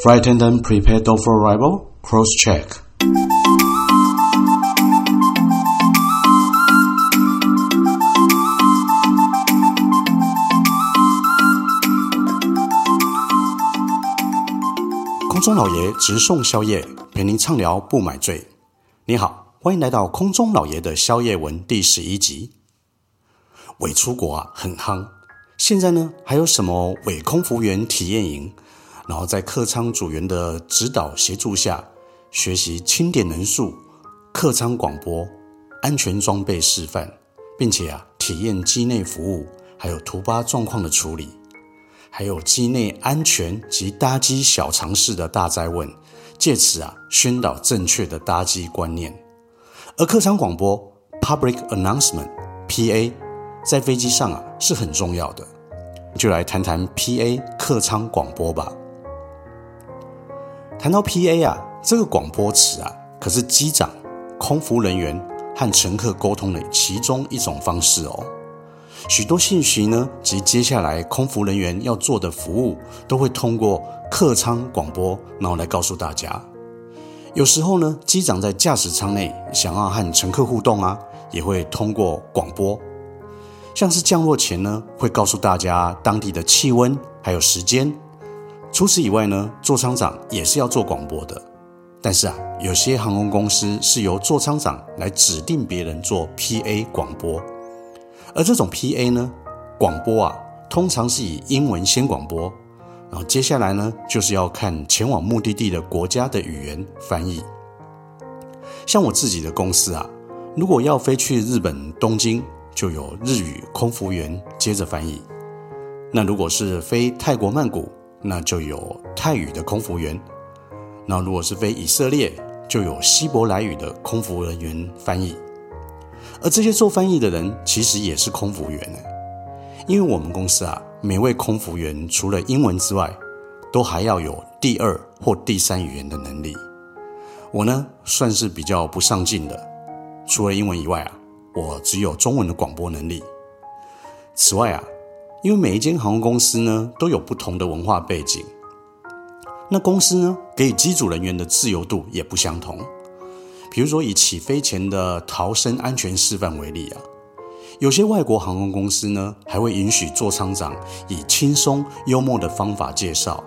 Frightened and prepared for arrival. Cross check. 空中老爷直送宵夜，陪您畅聊不买醉。你好，欢迎来到空中老爷的宵夜文第十一集。伪出国啊，很夯。现在呢，还有什么伪空服员体验营？然后在客舱组员的指导协助下，学习清点人数、客舱广播、安全装备示范，并且啊，体验机内服务，还有突发状况的处理。还有机内安全及搭机小常识的大灾问，借此啊宣导正确的搭机观念。而客舱广播 （Public Announcement, PA） 在飞机上啊是很重要的，就来谈谈 PA 客舱广播吧。谈到 PA 啊，这个广播词啊，可是机长、空服人员和乘客沟通的其中一种方式哦。许多信息呢，及接下来空服人员要做的服务，都会通过客舱广播，然后来告诉大家。有时候呢，机长在驾驶舱内想要和乘客互动啊，也会通过广播。像是降落前呢，会告诉大家当地的气温还有时间。除此以外呢，座舱长也是要做广播的。但是啊，有些航空公司是由座舱长来指定别人做 PA 广播。而这种 PA 呢，广播啊，通常是以英文先广播，然后接下来呢，就是要看前往目的地的国家的语言翻译。像我自己的公司啊，如果要飞去日本东京，就有日语空服员接着翻译；那如果是飞泰国曼谷，那就有泰语的空服员；那如果是飞以色列，就有希伯来语的空服人员翻译。而这些做翻译的人其实也是空服员呢，因为我们公司啊，每位空服员除了英文之外，都还要有第二或第三语言的能力。我呢，算是比较不上进的，除了英文以外啊，我只有中文的广播能力。此外啊，因为每一间航空公司呢，都有不同的文化背景，那公司呢，给予机组人员的自由度也不相同。比如说，以起飞前的逃生安全示范为例啊，有些外国航空公司呢，还会允许座舱长以轻松幽默的方法介绍，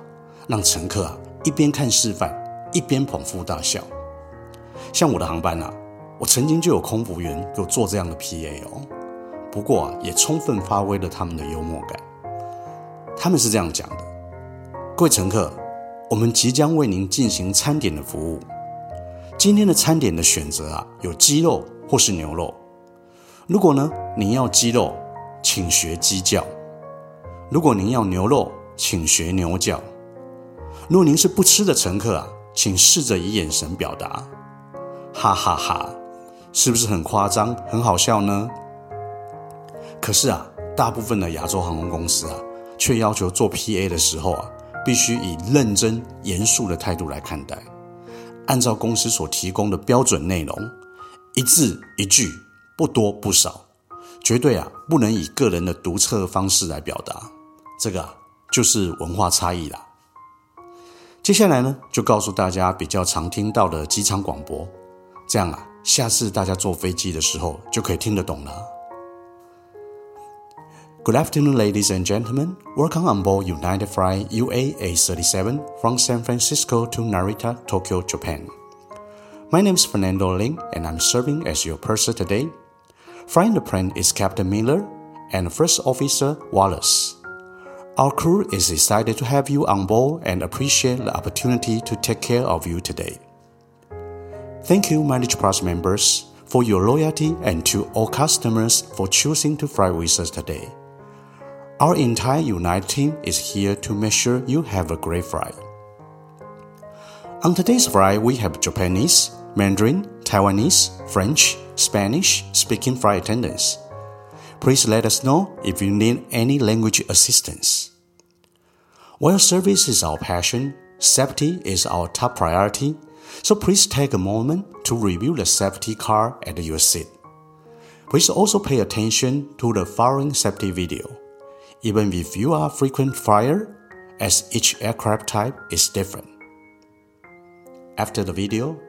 让乘客啊一边看示范，一边捧腹大笑。像我的航班啊，我曾经就有空服员有做这样的 PA 哦，不过，也充分发挥了他们的幽默感。他们是这样讲的：各位乘客，我们即将为您进行餐点的服务。今天的餐点的选择啊，有鸡肉或是牛肉。如果呢，您要鸡肉，请学鸡叫；如果您要牛肉，请学牛叫。如果您是不吃的乘客啊，请试着以眼神表达。哈哈哈，是不是很夸张、很好笑呢？可是啊，大部分的亚洲航空公司啊，却要求做 PA 的时候啊，必须以认真、严肃的态度来看待。按照公司所提供的标准内容，一字一句，不多不少，绝对啊不能以个人的独特方式来表达。这个啊就是文化差异啦。接下来呢，就告诉大家比较常听到的机场广播，这样啊，下次大家坐飞机的时候就可以听得懂了。Good afternoon, ladies and gentlemen. Welcome on board United Flight UA 837 from San Francisco to Narita, Tokyo, Japan. My name is Fernando Ling, and I'm serving as your purser today. Flying the plane is Captain Miller and First Officer Wallace. Our crew is excited to have you on board and appreciate the opportunity to take care of you today. Thank you, Mileage Plus members, for your loyalty and to all customers for choosing to fly with us today. Our entire United team is here to make sure you have a great flight. On today's flight, we have Japanese, Mandarin, Taiwanese, French, Spanish speaking flight attendants. Please let us know if you need any language assistance. While service is our passion, safety is our top priority, so please take a moment to review the safety card at your seat. Please also pay attention to the following safety video. Even if you are a frequent flyer, as each aircraft type is different, after the video?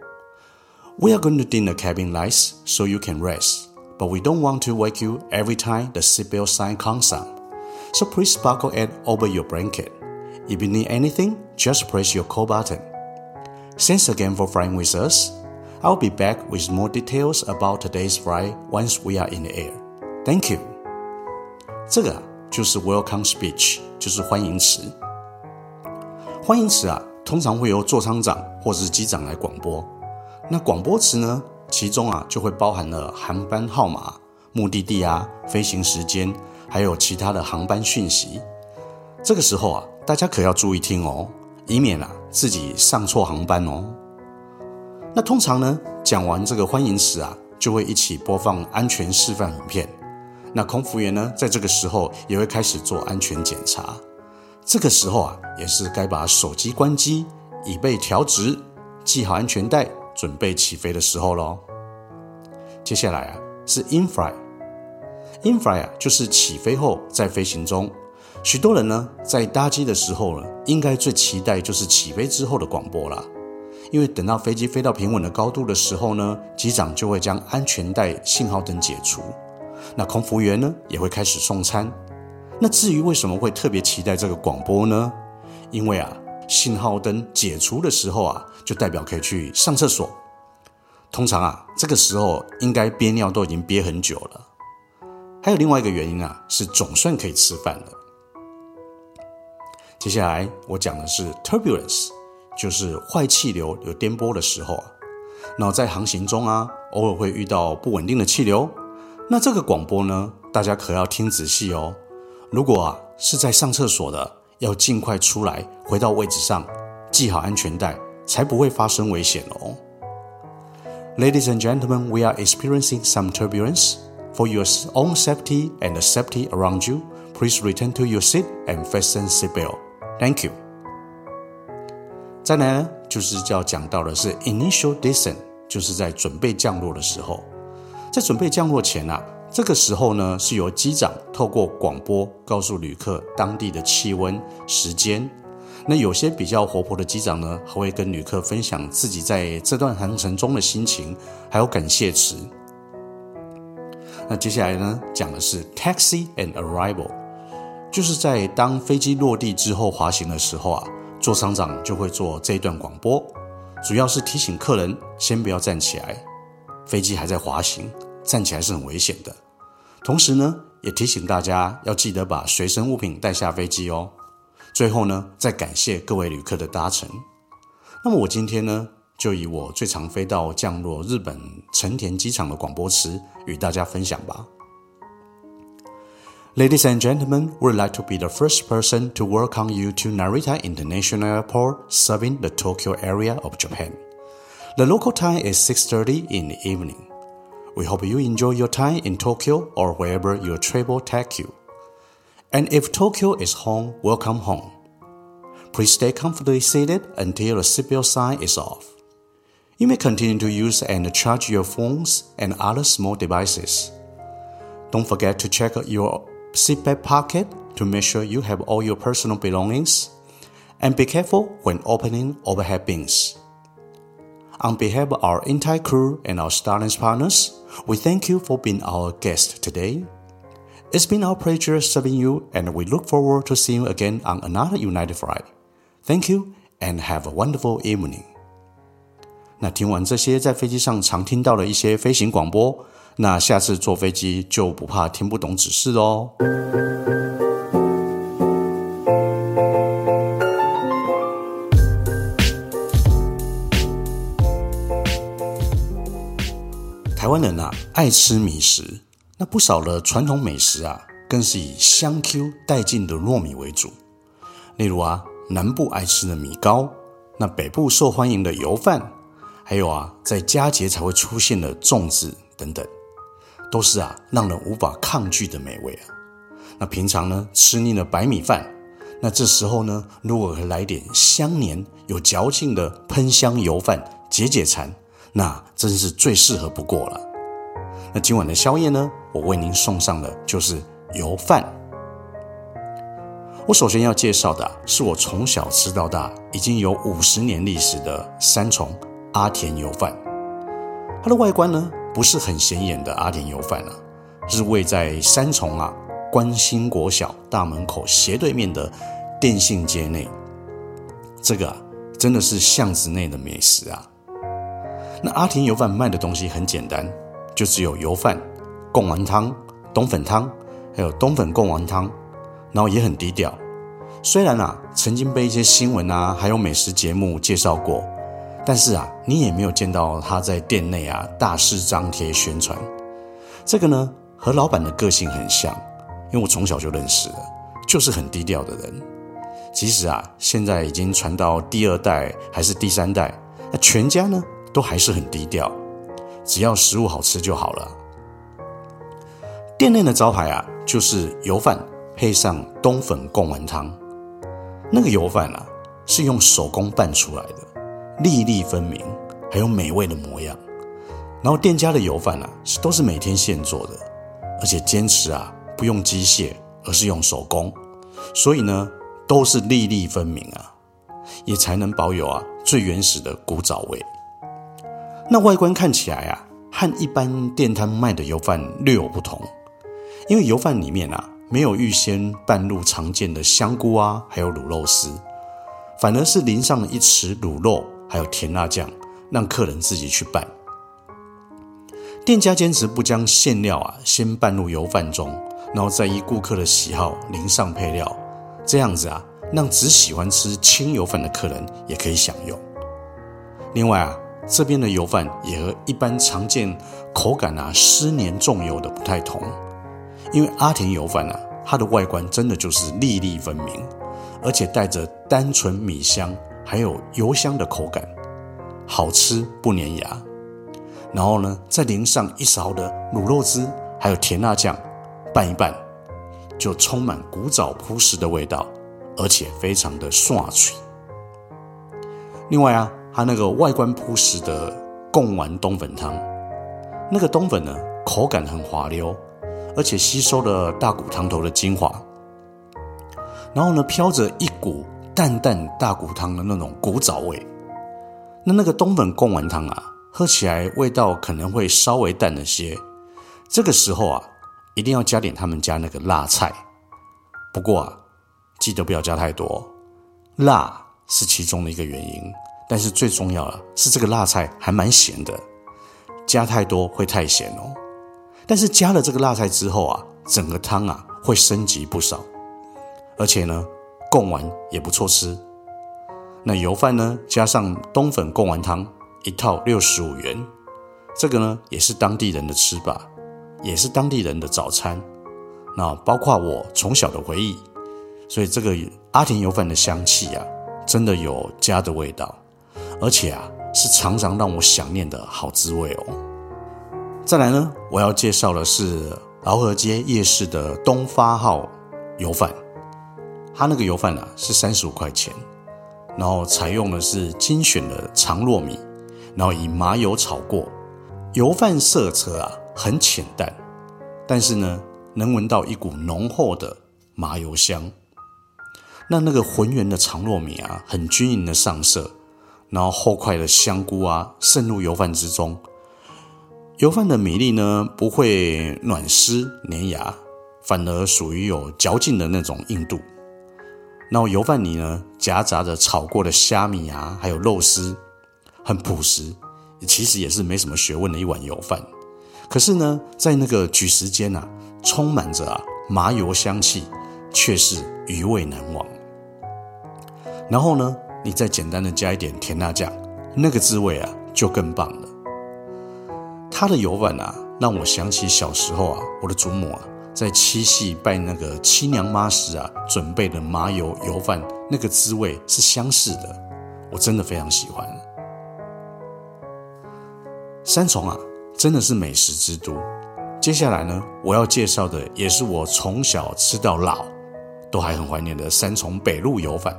We are going to dim the cabin lights so you can rest, but we don't want to wake you every time the seatbelt sign comes on. So please buckle it over your blanket. If you need anything, just press your call button. Thanks again for flying with us. I'll be back with more details about today's flight once we are in the air. Thank you. 这个就是 welcome speech，就是欢迎词。欢迎词啊，通常会由座舱长或是机长来广播。那广播词呢，其中啊就会包含了航班号码、目的地啊、飞行时间，还有其他的航班讯息。这个时候啊，大家可要注意听哦，以免啊自己上错航班哦。那通常呢，讲完这个欢迎词啊，就会一起播放安全示范影片。那空服员呢，在这个时候也会开始做安全检查。这个时候啊，也是该把手机关机，椅背调直，系好安全带，准备起飞的时候喽。接下来啊，是 infly。infly 啊，就是起飞后在飞行中。许多人呢，在搭机的时候呢，应该最期待就是起飞之后的广播了，因为等到飞机飞到平稳的高度的时候呢，机长就会将安全带信号灯解除，那空服员呢，也会开始送餐。那至于为什么会特别期待这个广播呢？因为啊，信号灯解除的时候啊，就代表可以去上厕所。通常啊，这个时候应该憋尿都已经憋很久了。还有另外一个原因啊，是总算可以吃饭了。接下来我讲的是 turbulence，就是坏气流有颠簸的时候啊。那在航行中啊，偶尔会遇到不稳定的气流。那这个广播呢，大家可要听仔细哦。如果啊是在上厕所的，要尽快出来，回到位置上，系好安全带，才不会发生危险哦。Ladies and gentlemen, we are experiencing some turbulence. For your own safety and the safety around you, please return to your seat and fasten seatbelt. Thank you. 再来呢，就是要讲到的是 initial descent，就是在准备降落的时候，在准备降落前啊。这个时候呢，是由机长透过广播告诉旅客当地的气温、时间。那有些比较活泼的机长呢，还会跟旅客分享自己在这段航程中的心情，还有感谢词。那接下来呢，讲的是 taxi and arrival，就是在当飞机落地之后滑行的时候啊，座舱长就会做这一段广播，主要是提醒客人先不要站起来，飞机还在滑行。站起来是很危险的，同时呢，也提醒大家要记得把随身物品带下飞机哦。最后呢，再感谢各位旅客的搭乘。那么我今天呢，就以我最常飞到降落日本成田机场的广播词与大家分享吧。Ladies and gentlemen, we'd like to be the first person to welcome you to Narita International Airport, serving the Tokyo area of Japan. The local time is 6:30 in the evening. We hope you enjoy your time in Tokyo or wherever your travel takes you. And if Tokyo is home, welcome home. Please stay comfortably seated until the seatbelt sign is off. You may continue to use and charge your phones and other small devices. Don't forget to check your seatbelt pocket to make sure you have all your personal belongings. And be careful when opening overhead bins. On behalf of our entire crew and our Starlink partners, we thank you for being our guest today. It's been our pleasure serving you, and we look forward to seeing you again on another United flight. Thank you, and have a wonderful evening. 那听完这些在飞机上常听到的一些飞行广播，那下次坐飞机就不怕听不懂指示喽。 湾人啊，爱吃米食，那不少的传统美食啊，更是以香 Q 带劲的糯米为主。例如啊，南部爱吃的米糕，那北部受欢迎的油饭，还有啊，在佳节才会出现的粽子等等，都是啊，让人无法抗拒的美味啊。那平常呢，吃腻了白米饭，那这时候呢，如果来点香黏有嚼劲的喷香油饭，解解馋。那真是最适合不过了。那今晚的宵夜呢？我为您送上的就是油饭。我首先要介绍的是我从小吃到大，已经有五十年历史的三重阿田油饭。它的外观呢，不是很显眼的阿田油饭啊，是位在三重啊关心国小大门口斜对面的电信街内。这个啊，真的是巷子内的美食啊。那阿田油饭卖的东西很简单，就只有油饭、贡丸汤、冬粉汤，还有冬粉贡丸汤。然后也很低调，虽然啊曾经被一些新闻啊还有美食节目介绍过，但是啊你也没有见到他在店内啊大肆张贴宣传。这个呢和老板的个性很像，因为我从小就认识了，就是很低调的人。即使啊现在已经传到第二代还是第三代，那全家呢都还是很低调，只要食物好吃就好了。店内的招牌啊就是油饭。配上冬粉贡丸汤，那个油饭啊是用手工拌出来的，粒粒分明，还有美味的模样。然后店家的油饭啊是都是每天现做的，而且坚持啊不用机械，而是用手工，所以呢都是粒粒分明啊，也才能保有啊最原始的古早味。那外观看起来啊和一般店摊卖的油饭略有不同，因为油饭里面啊。没有预先拌入常见的香菇啊，还有卤肉丝，反而是淋上了一匙卤肉，还有甜辣酱，让客人自己去拌。店家坚持不将馅料啊先拌入油饭中，然后再依顾客的喜好淋上配料，这样子啊，让只喜欢吃清油饭的客人也可以享用。另外啊，这边的油饭也和一般常见口感啊湿黏重油的不太同。因为阿田油饭啊，它的外观真的就是粒粒分明，而且带着单纯米香还有油香的口感，好吃不粘牙。然后呢，再淋上一勺的卤肉汁，还有甜辣酱，拌一拌，就充满古早朴实的味道，而且非常的爽脆。另外啊，它那个外观朴实的贡丸冬粉汤，那个冬粉呢，口感很滑溜。而且吸收了大骨汤头的精华，然后呢，飘着一股淡淡大骨汤的那种古早味。那那个冬粉贡丸汤啊，喝起来味道可能会稍微淡了些。这个时候啊，一定要加点他们家那个辣菜。不过啊，记得不要加太多，辣是其中的一个原因。但是最重要的是这个辣菜还蛮咸的，加太多会太咸哦。但是加了这个辣菜之后啊，整个汤啊会升级不少，而且呢，贡丸也不错吃。那油饭呢，加上冬粉贡丸汤，一套六十五元，这个呢也是当地人的吃法，也是当地人的早餐。那包括我从小的回忆，所以这个阿田油饭的香气啊，真的有家的味道，而且啊是常常让我想念的好滋味哦。再来呢，我要介绍的是饶河街夜市的东发号油饭，它那个油饭啊是三十五块钱，然后采用的是精选的长糯米，然后以麻油炒过，油饭色泽啊很浅淡，但是呢能闻到一股浓厚的麻油香，那那个浑圆的长糯米啊很均匀的上色，然后厚块的香菇啊渗入油饭之中。油饭的米粒呢，不会软湿粘牙，反而属于有嚼劲的那种硬度。然后油饭里呢，夹杂着炒过的虾米啊，还有肉丝，很朴实，其实也是没什么学问的一碗油饭。可是呢，在那个举食间啊，充满着麻油香气，却是余味难忘。然后呢，你再简单的加一点甜辣酱，那个滋味啊，就更棒了。他的油饭啊，让我想起小时候啊，我的祖母啊，在七夕拜那个七娘妈时啊，准备的麻油油饭，那个滋味是相似的，我真的非常喜欢。三重啊，真的是美食之都。接下来呢，我要介绍的也是我从小吃到老，都还很怀念的三重北路油饭。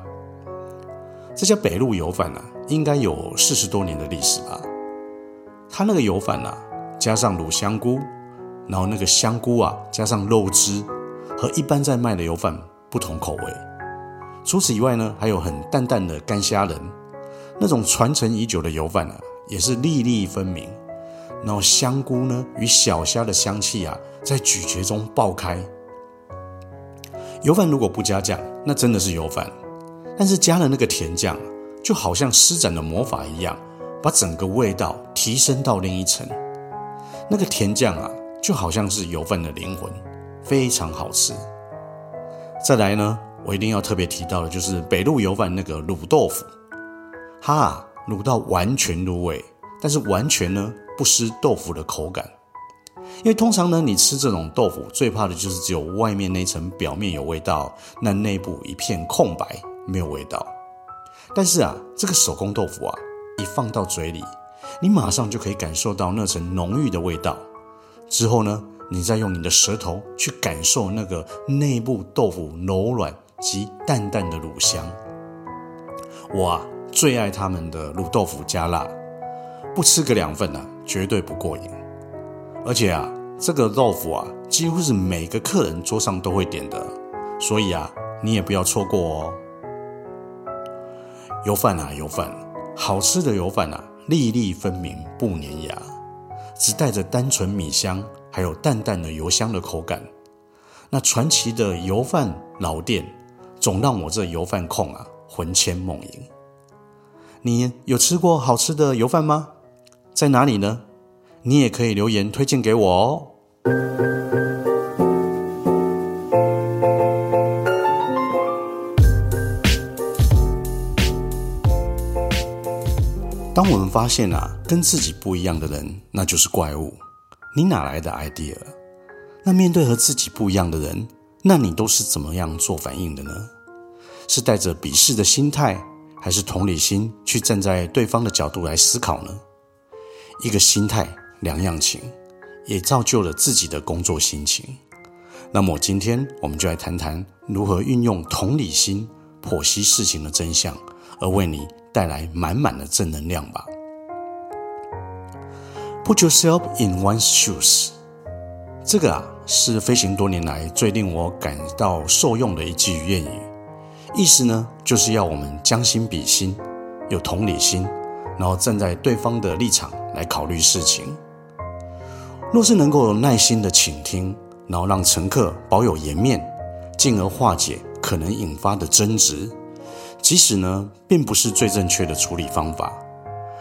这家北路油饭啊，应该有四十多年的历史吧。他那个油饭啊。加上卤香菇，然后那个香菇啊，加上肉汁，和一般在卖的油饭不同口味，除此以外呢，还有很淡淡的干虾仁，那种传承已久的油饭啊，也是粒粒分明。然后香菇呢，与小虾的香气啊，在咀嚼中爆开。油饭如果不加酱，那真的是油饭；但是加了那个甜酱，就好像施展了魔法一样，把整个味道提升到另一层。那个甜酱啊，就好像是油饭的灵魂，非常好吃。再来呢，我一定要特别提到的，就是北路油饭那个卤豆腐，它啊卤到完全入味，但是完全呢不失豆腐的口感。因为通常呢，你吃这种豆腐最怕的就是只有外面那层表面有味道，那内部一片空白，没有味道。但是啊，这个手工豆腐啊，一放到嘴里，你马上就可以感受到那层浓郁的味道。之后呢，你再用你的舌头去感受那个内部豆腐柔软及淡淡的卤香。我啊，最爱他们的卤豆腐加辣，不吃个两份啊，绝对不过瘾。而且啊，这个豆腐啊，几乎是每个客人桌上都会点的，所以啊，你也不要错过哦。油饭啊，油饭，好吃的油饭啊，粒粒分明，不粘牙，只带着单纯米香。还有淡淡的油香的口感，那传奇的油饭老店，总让我这油饭控啊魂牵梦萦。你有吃过好吃的油饭吗？在哪里呢？你也可以留言推荐给我哦。当我们发现啊，跟自己不一样的人，那就是怪物。你哪来的 idea？那面对和自己不一样的人，那你都是怎么样做反应的呢？是带着鄙视的心态，还是同理心去站在对方的角度来思考呢？一个心态，两样情，也造就了自己的工作心情。那么今天我们就来谈谈如何运用同理心剖析事情的真相，而为你带来满满的正能量吧。Put yourself in one's shoes，这个啊是飞行多年来最令我感到受用的一句谚语。意思呢就是要我们将心比心，有同理心，然后站在对方的立场来考虑事情。若是能够耐心的倾听，然后让乘客保有颜面，进而化解可能引发的争执，即使呢并不是最正确的处理方法。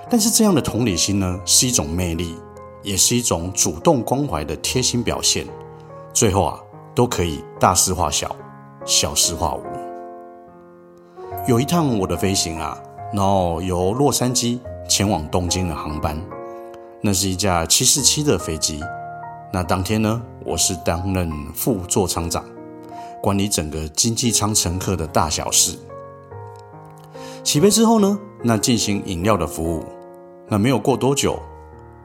但是这样的同理心呢，是一种魅力，也是一种主动关怀的贴心表现。最后啊，都可以大事化小，小事化无。有一趟我的飞行啊，然后由洛杉矶前往东京的航班，那是一架七四七的飞机。那当天呢，我是担任副座舱长，管理整个经济舱乘客的大小事。起飞之后呢，那进行饮料的服务。那没有过多久，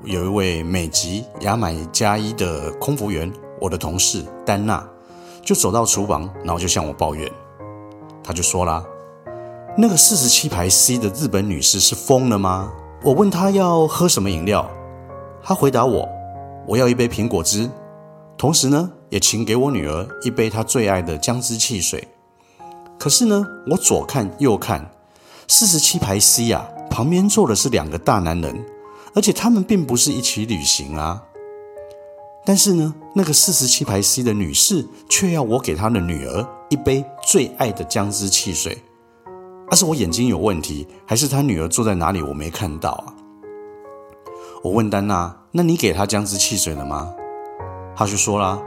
有一位美籍牙买加裔的空服员，我的同事丹娜，就走到厨房，然后就向我抱怨。他就说啦：“那个四十七排 C 的日本女士是疯了吗？”我问她要喝什么饮料，她回答我：“我要一杯苹果汁，同时呢，也请给我女儿一杯她最爱的姜汁汽水。”可是呢，我左看右看，四十七排 C 啊。旁边坐的是两个大男人，而且他们并不是一起旅行啊。但是呢，那个四十七排 C 的女士却要我给她的女儿一杯最爱的姜汁汽水。那是我眼睛有问题，还是她女儿坐在哪里我没看到啊？我问丹娜：“那你给她姜汁汽水了吗？”她就说啦：“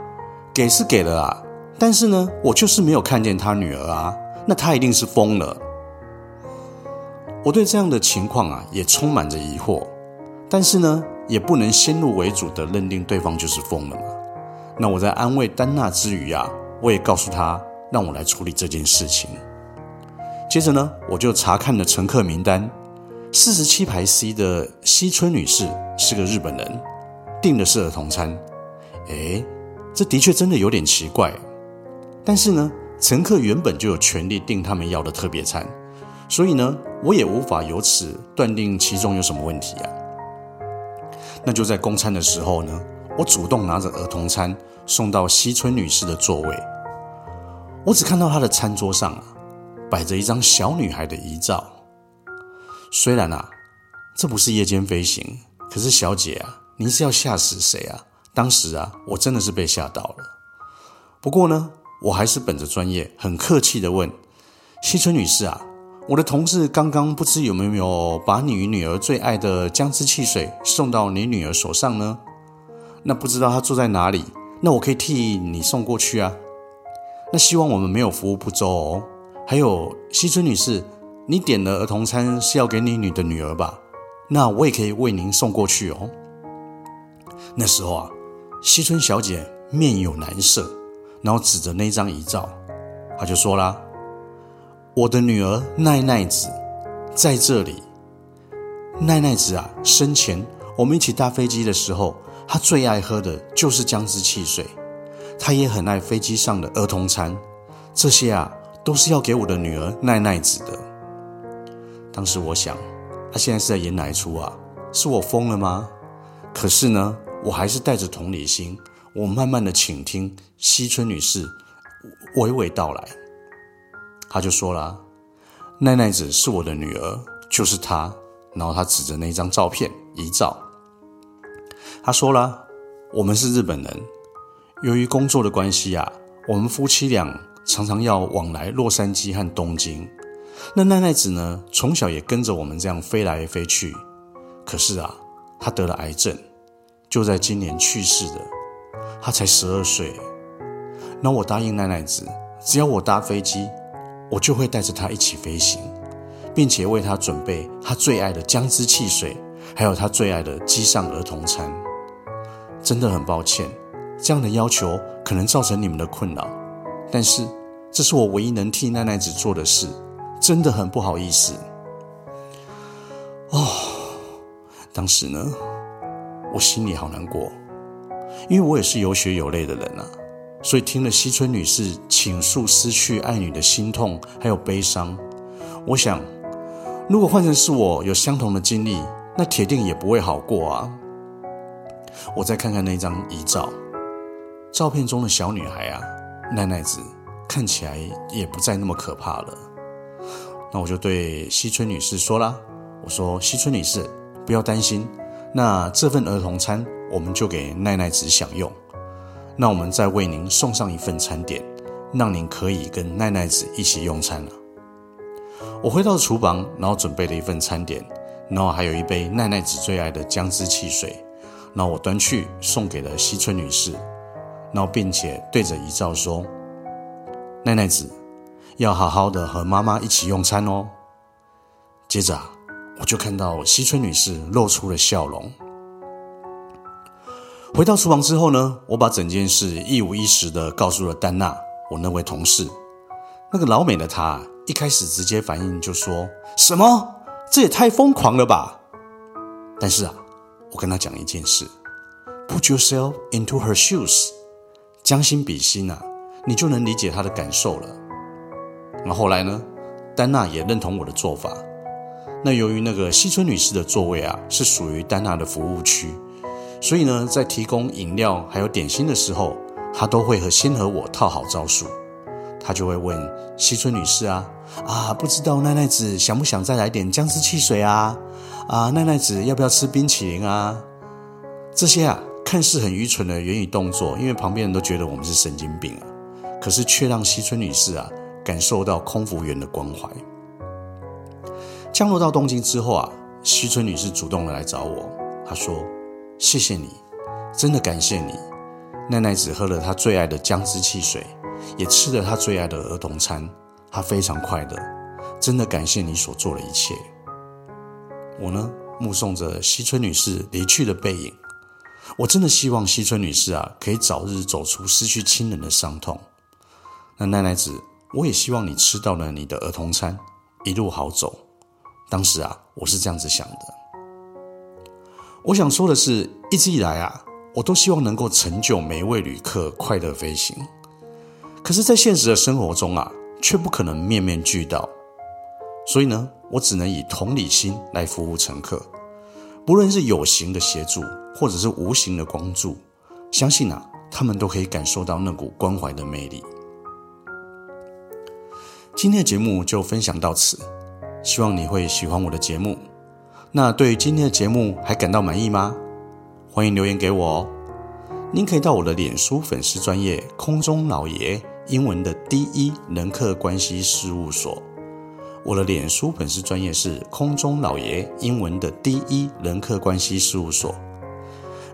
给是给了啊，但是呢，我就是没有看见她女儿啊。那她一定是疯了。”我对这样的情况啊，也充满着疑惑，但是呢，也不能先入为主的认定对方就是疯了嘛。那我在安慰丹娜之余啊，我也告诉她，让我来处理这件事情。接着呢，我就查看了乘客名单，四十七排 C 的西村女士是个日本人，订的是儿童餐。诶，这的确真的有点奇怪。但是呢，乘客原本就有权利订他们要的特别餐。所以呢，我也无法由此断定其中有什么问题啊。那就在供餐的时候呢，我主动拿着儿童餐送到西村女士的座位。我只看到她的餐桌上啊，摆着一张小女孩的遗照。虽然啊，这不是夜间飞行，可是小姐啊，您是要吓死谁啊？当时啊，我真的是被吓到了。不过呢，我还是本着专业，很客气地问西村女士啊，我的同事刚刚不知有没有把你女儿最爱的姜汁汽水送到你女儿手上呢？那不知道她住在哪里？那我可以替你送过去啊。那希望我们没有服务不周哦。还有西村女士，你点的儿童餐是要给你女的女儿吧？那我也可以为您送过去哦。那时候啊，西村小姐面有难色。然后指着那张遗照，她就说啦：“我的女儿奈奈子在这里。奈奈子啊，生前我们一起搭飞机的时候，她最爱喝的就是姜汁汽水。她也很爱飞机上的儿童餐，这些啊都是要给我的女儿奈奈子的。当时我想，她现在是在演哪一出啊？是我疯了吗？可是呢，我还是带着同理心。”我慢慢的倾听西村女士娓娓道来，他就说了：“奈奈子是我的女儿，就是她。”然后他指着那张照片遗照，他说了：“我们是日本人，由于工作的关系啊，我们夫妻俩常常要往来洛杉矶和东京。那奈奈子呢，从小也跟着我们这样飞来飞去。可是啊，她得了癌症，就在今年去世的。”她才十二岁，那我答应奈奈子，只要我搭飞机，我就会带着他一起飞行，并且为他准备他最爱的姜汁汽水，还有他最爱的机上儿童餐。真的很抱歉，这样的要求可能造成你们的困扰，但是这是我唯一能替奈奈子做的事，真的很不好意思。哦，当时呢，我心里好难过。因为我也是有血有泪的人啊，所以听了西村女士倾诉失去爱女的心痛还有悲伤，我想，如果换成是我有相同的经历，那铁定也不会好过啊。我再看看那张遗照，照片中的小女孩啊，奈奈子看起来也不再那么可怕了。那我就对西村女士说啦，我说西村女士不要担心，那这份儿童餐。我们就给奈奈子享用，那我们再为您送上一份餐点，让您可以跟奈奈子一起用餐了。我回到厨房，然后准备了一份餐点，然后还有一杯奈奈子最爱的姜汁汽水，然后我端去送给了西村女士，然后并且对着遗照说：“奈奈子要好好的和妈妈一起用餐哦。”接着啊，我就看到西村女士露出了笑容。回到厨房之后呢，我把整件事一五一十的告诉了丹娜，我那位同事。那个老美的她一开始直接反应就说：“什么？这也太疯狂了吧！”但是啊，我跟她讲一件事：“Put yourself into her shoes，将心比心啊，你就能理解她的感受了。”那后来呢，丹娜也认同我的做法。那由于那个西村女士的座位啊，是属于丹娜的服务区。所以呢，在提供饮料还有点心的时候，他都会和先和我套好招数。他就会问西村女士啊啊，不知道奈奈子想不想再来点姜汁汽水啊？啊，奈奈子要不要吃冰淇淋啊？这些啊，看似很愚蠢的言语动作，因为旁边人都觉得我们是神经病啊，可是却让西村女士啊感受到空服员的关怀。降落到东京之后啊，西村女士主动的来找我，她说。谢谢你，真的感谢你。奈奈子喝了她最爱的姜汁汽水，也吃了她最爱的儿童餐，她非常快乐。真的感谢你所做的一切。我呢，目送着西村女士离去的背影，我真的希望西村女士啊，可以早日走出失去亲人的伤痛。那奈奈子，我也希望你吃到了你的儿童餐，一路好走。当时啊，我是这样子想的。我想说的是，一直以来啊，我都希望能够成就每一位旅客快乐飞行。可是，在现实的生活中啊，却不可能面面俱到。所以呢，我只能以同理心来服务乘客，不论是有形的协助，或者是无形的关注，相信啊，他们都可以感受到那股关怀的魅力。今天的节目就分享到此，希望你会喜欢我的节目。那对于今天的节目还感到满意吗？欢迎留言给我哦。您可以到我的脸书粉丝专业空中老爷英文的第一人客关系事务所。我的脸书粉丝专业是空中老爷英文的第一人客关系事务所。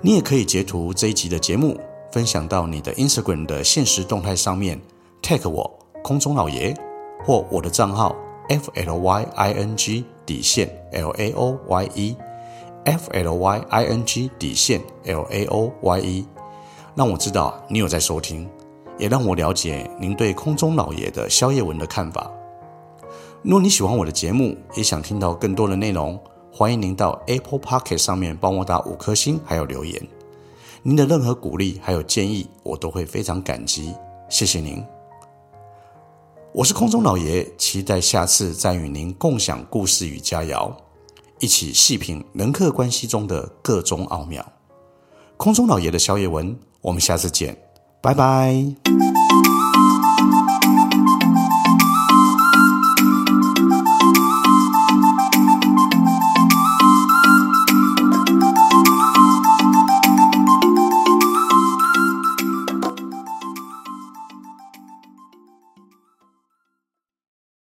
你也可以截图这一集的节目，分享到你的 Instagram 的限时动态上面，tag 我空中老爷或我的账号 f l y i n g 底线 l a o y e f l y i n g 底线 l a o y e。让我知道你有在收听，也让我了解您对空中老爷的宵夜文的看法。如果你喜欢我的节目，也想听到更多的内容，欢迎您到 Apple Pocket 上面帮我打五颗星，还有留言。您的任何鼓励还有建议，我都会非常感激，谢谢您。我是空中老爷，期待下次再与您共享故事与佳肴，一起细品人客关系中的各种奥妙。空中老爷的宵夜文。我们下次见，拜拜。